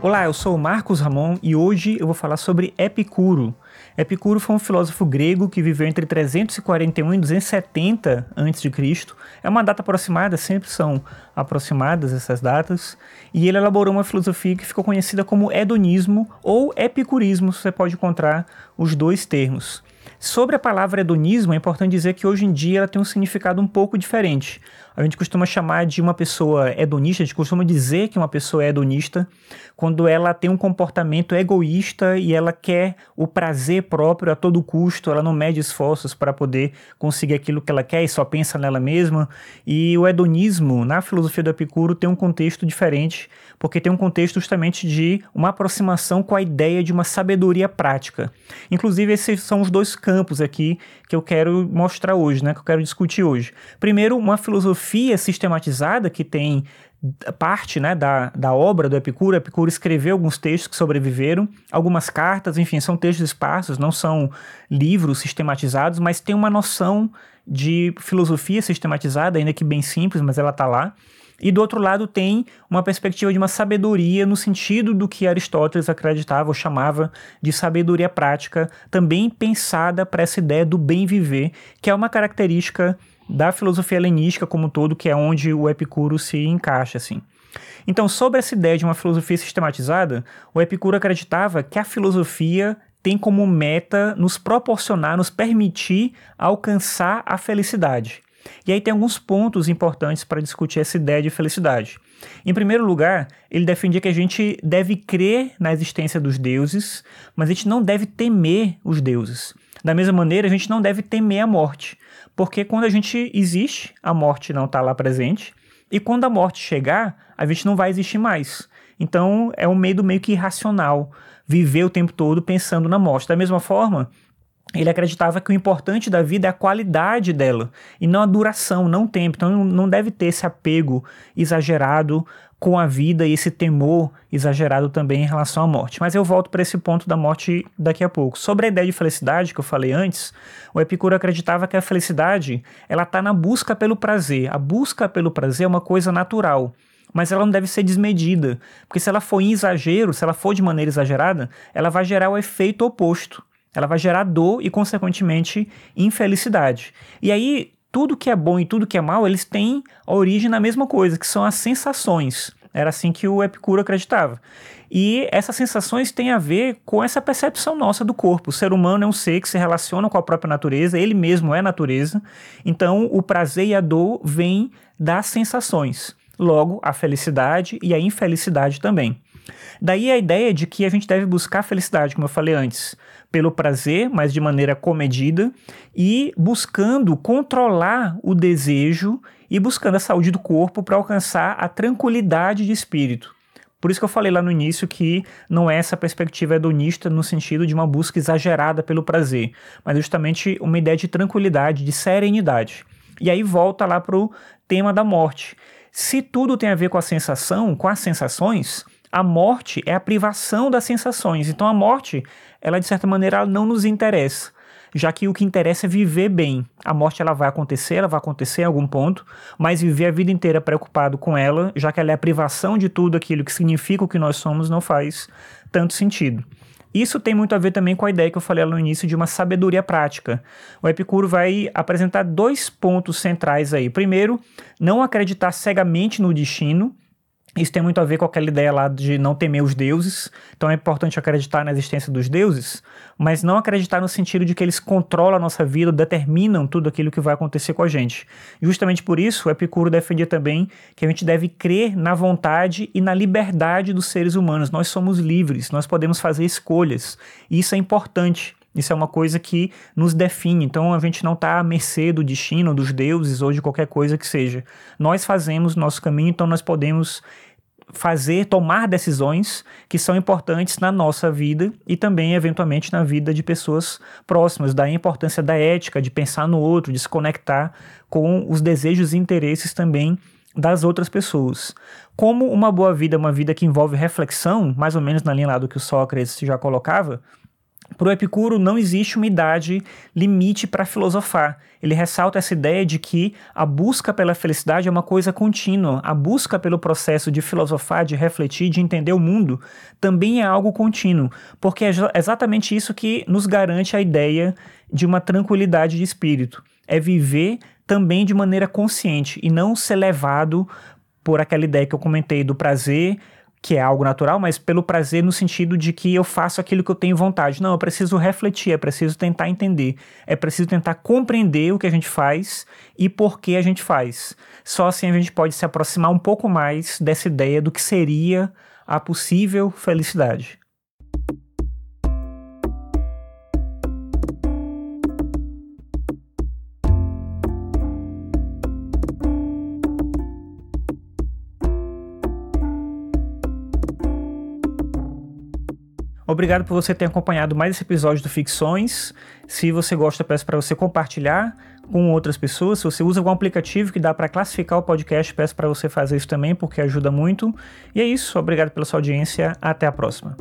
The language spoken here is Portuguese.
Olá, eu sou o Marcos Ramon e hoje eu vou falar sobre Epicuro. Epicuro foi um filósofo grego que viveu entre 341 e 270 a.C. É uma data aproximada, sempre são aproximadas essas datas. E ele elaborou uma filosofia que ficou conhecida como hedonismo ou epicurismo, você pode encontrar os dois termos. Sobre a palavra hedonismo, é importante dizer que hoje em dia ela tem um significado um pouco diferente. A gente costuma chamar de uma pessoa hedonista, a gente costuma dizer que uma pessoa é hedonista quando ela tem um comportamento egoísta e ela quer o prazer próprio a todo custo, ela não mede esforços para poder conseguir aquilo que ela quer e só pensa nela mesma. E o hedonismo, na filosofia do Epicuro, tem um contexto diferente, porque tem um contexto justamente de uma aproximação com a ideia de uma sabedoria prática. Inclusive, esses são os dois campos aqui que eu quero mostrar hoje, né, que eu quero discutir hoje. Primeiro, uma filosofia sistematizada que tem parte né, da, da obra do Epicuro. Epicuro escreveu alguns textos que sobreviveram, algumas cartas, enfim, são textos esparsos, não são livros sistematizados, mas tem uma noção de filosofia sistematizada, ainda que bem simples, mas ela está lá. E do outro lado tem uma perspectiva de uma sabedoria no sentido do que Aristóteles acreditava ou chamava de sabedoria prática, também pensada para essa ideia do bem viver, que é uma característica da filosofia helenística como um todo, que é onde o Epicuro se encaixa, assim. Então, sobre essa ideia de uma filosofia sistematizada, o Epicuro acreditava que a filosofia tem como meta nos proporcionar, nos permitir alcançar a felicidade. E aí tem alguns pontos importantes para discutir essa ideia de felicidade. Em primeiro lugar, ele defendia que a gente deve crer na existência dos deuses, mas a gente não deve temer os deuses. Da mesma maneira, a gente não deve temer a morte, porque quando a gente existe, a morte não está lá presente, e quando a morte chegar, a gente não vai existir mais. Então é um medo meio que irracional viver o tempo todo pensando na morte. Da mesma forma, ele acreditava que o importante da vida é a qualidade dela e não a duração, não o tempo. Então não deve ter esse apego exagerado com a vida e esse temor exagerado também em relação à morte. Mas eu volto para esse ponto da morte daqui a pouco. Sobre a ideia de felicidade que eu falei antes, o Epicuro acreditava que a felicidade ela está na busca pelo prazer. A busca pelo prazer é uma coisa natural mas ela não deve ser desmedida, porque se ela for em exagero, se ela for de maneira exagerada, ela vai gerar o efeito oposto. Ela vai gerar dor e, consequentemente, infelicidade. E aí, tudo que é bom e tudo que é mal, eles têm origem na mesma coisa, que são as sensações. Era assim que o Epicuro acreditava. E essas sensações têm a ver com essa percepção nossa do corpo. O ser humano é um ser que se relaciona com a própria natureza, ele mesmo é natureza. Então, o prazer e a dor vêm das sensações. Logo, a felicidade e a infelicidade também. Daí a ideia de que a gente deve buscar a felicidade, como eu falei antes, pelo prazer, mas de maneira comedida, e buscando controlar o desejo e buscando a saúde do corpo para alcançar a tranquilidade de espírito. Por isso que eu falei lá no início que não é essa perspectiva hedonista no sentido de uma busca exagerada pelo prazer, mas justamente uma ideia de tranquilidade, de serenidade. E aí volta lá para o tema da morte. Se tudo tem a ver com a sensação, com as sensações, a morte é a privação das sensações. Então a morte, ela de certa maneira não nos interessa, já que o que interessa é viver bem. A morte ela vai acontecer, ela vai acontecer em algum ponto, mas viver a vida inteira preocupado com ela, já que ela é a privação de tudo aquilo que significa o que nós somos, não faz tanto sentido. Isso tem muito a ver também com a ideia que eu falei no início de uma sabedoria prática. O Epicuro vai apresentar dois pontos centrais aí. Primeiro, não acreditar cegamente no destino, isso tem muito a ver com aquela ideia lá de não temer os deuses. Então é importante acreditar na existência dos deuses, mas não acreditar no sentido de que eles controlam a nossa vida, determinam tudo aquilo que vai acontecer com a gente. Justamente por isso, o Epicuro defendia também que a gente deve crer na vontade e na liberdade dos seres humanos. Nós somos livres, nós podemos fazer escolhas. E isso é importante. Isso é uma coisa que nos define. Então a gente não está à mercê do destino, dos deuses ou de qualquer coisa que seja. Nós fazemos nosso caminho, então nós podemos fazer, tomar decisões que são importantes na nossa vida e também, eventualmente, na vida de pessoas próximas. Daí a importância da ética, de pensar no outro, de se conectar com os desejos e interesses também das outras pessoas. Como uma boa vida é uma vida que envolve reflexão, mais ou menos na linha lá do que o Sócrates já colocava, Para o Epicuro, não existe uma idade limite para filosofar. Ele ressalta essa ideia de que a busca pela felicidade é uma coisa contínua. A busca pelo processo de filosofar, de refletir, de entender o mundo, também é algo contínuo, porque é exatamente isso que nos garante a ideia de uma tranquilidade de espírito. É viver também de maneira consciente e não ser levado por aquela ideia que eu comentei do prazer que é algo natural, mas pelo prazer no sentido de que eu faço aquilo que eu tenho vontade. Não, eu preciso refletir, é preciso tentar entender, é preciso tentar compreender o que a gente faz e por que a gente faz. Só assim a gente pode se aproximar um pouco mais dessa ideia do que seria a possível felicidade. Obrigado por você ter acompanhado mais esse episódio do Ficções. Se você gosta, peço para você compartilhar com outras pessoas. Se você usa algum aplicativo que dá para classificar o podcast, peço para você fazer isso também, porque ajuda muito. E é isso. Obrigado pela sua audiência. Até a próxima.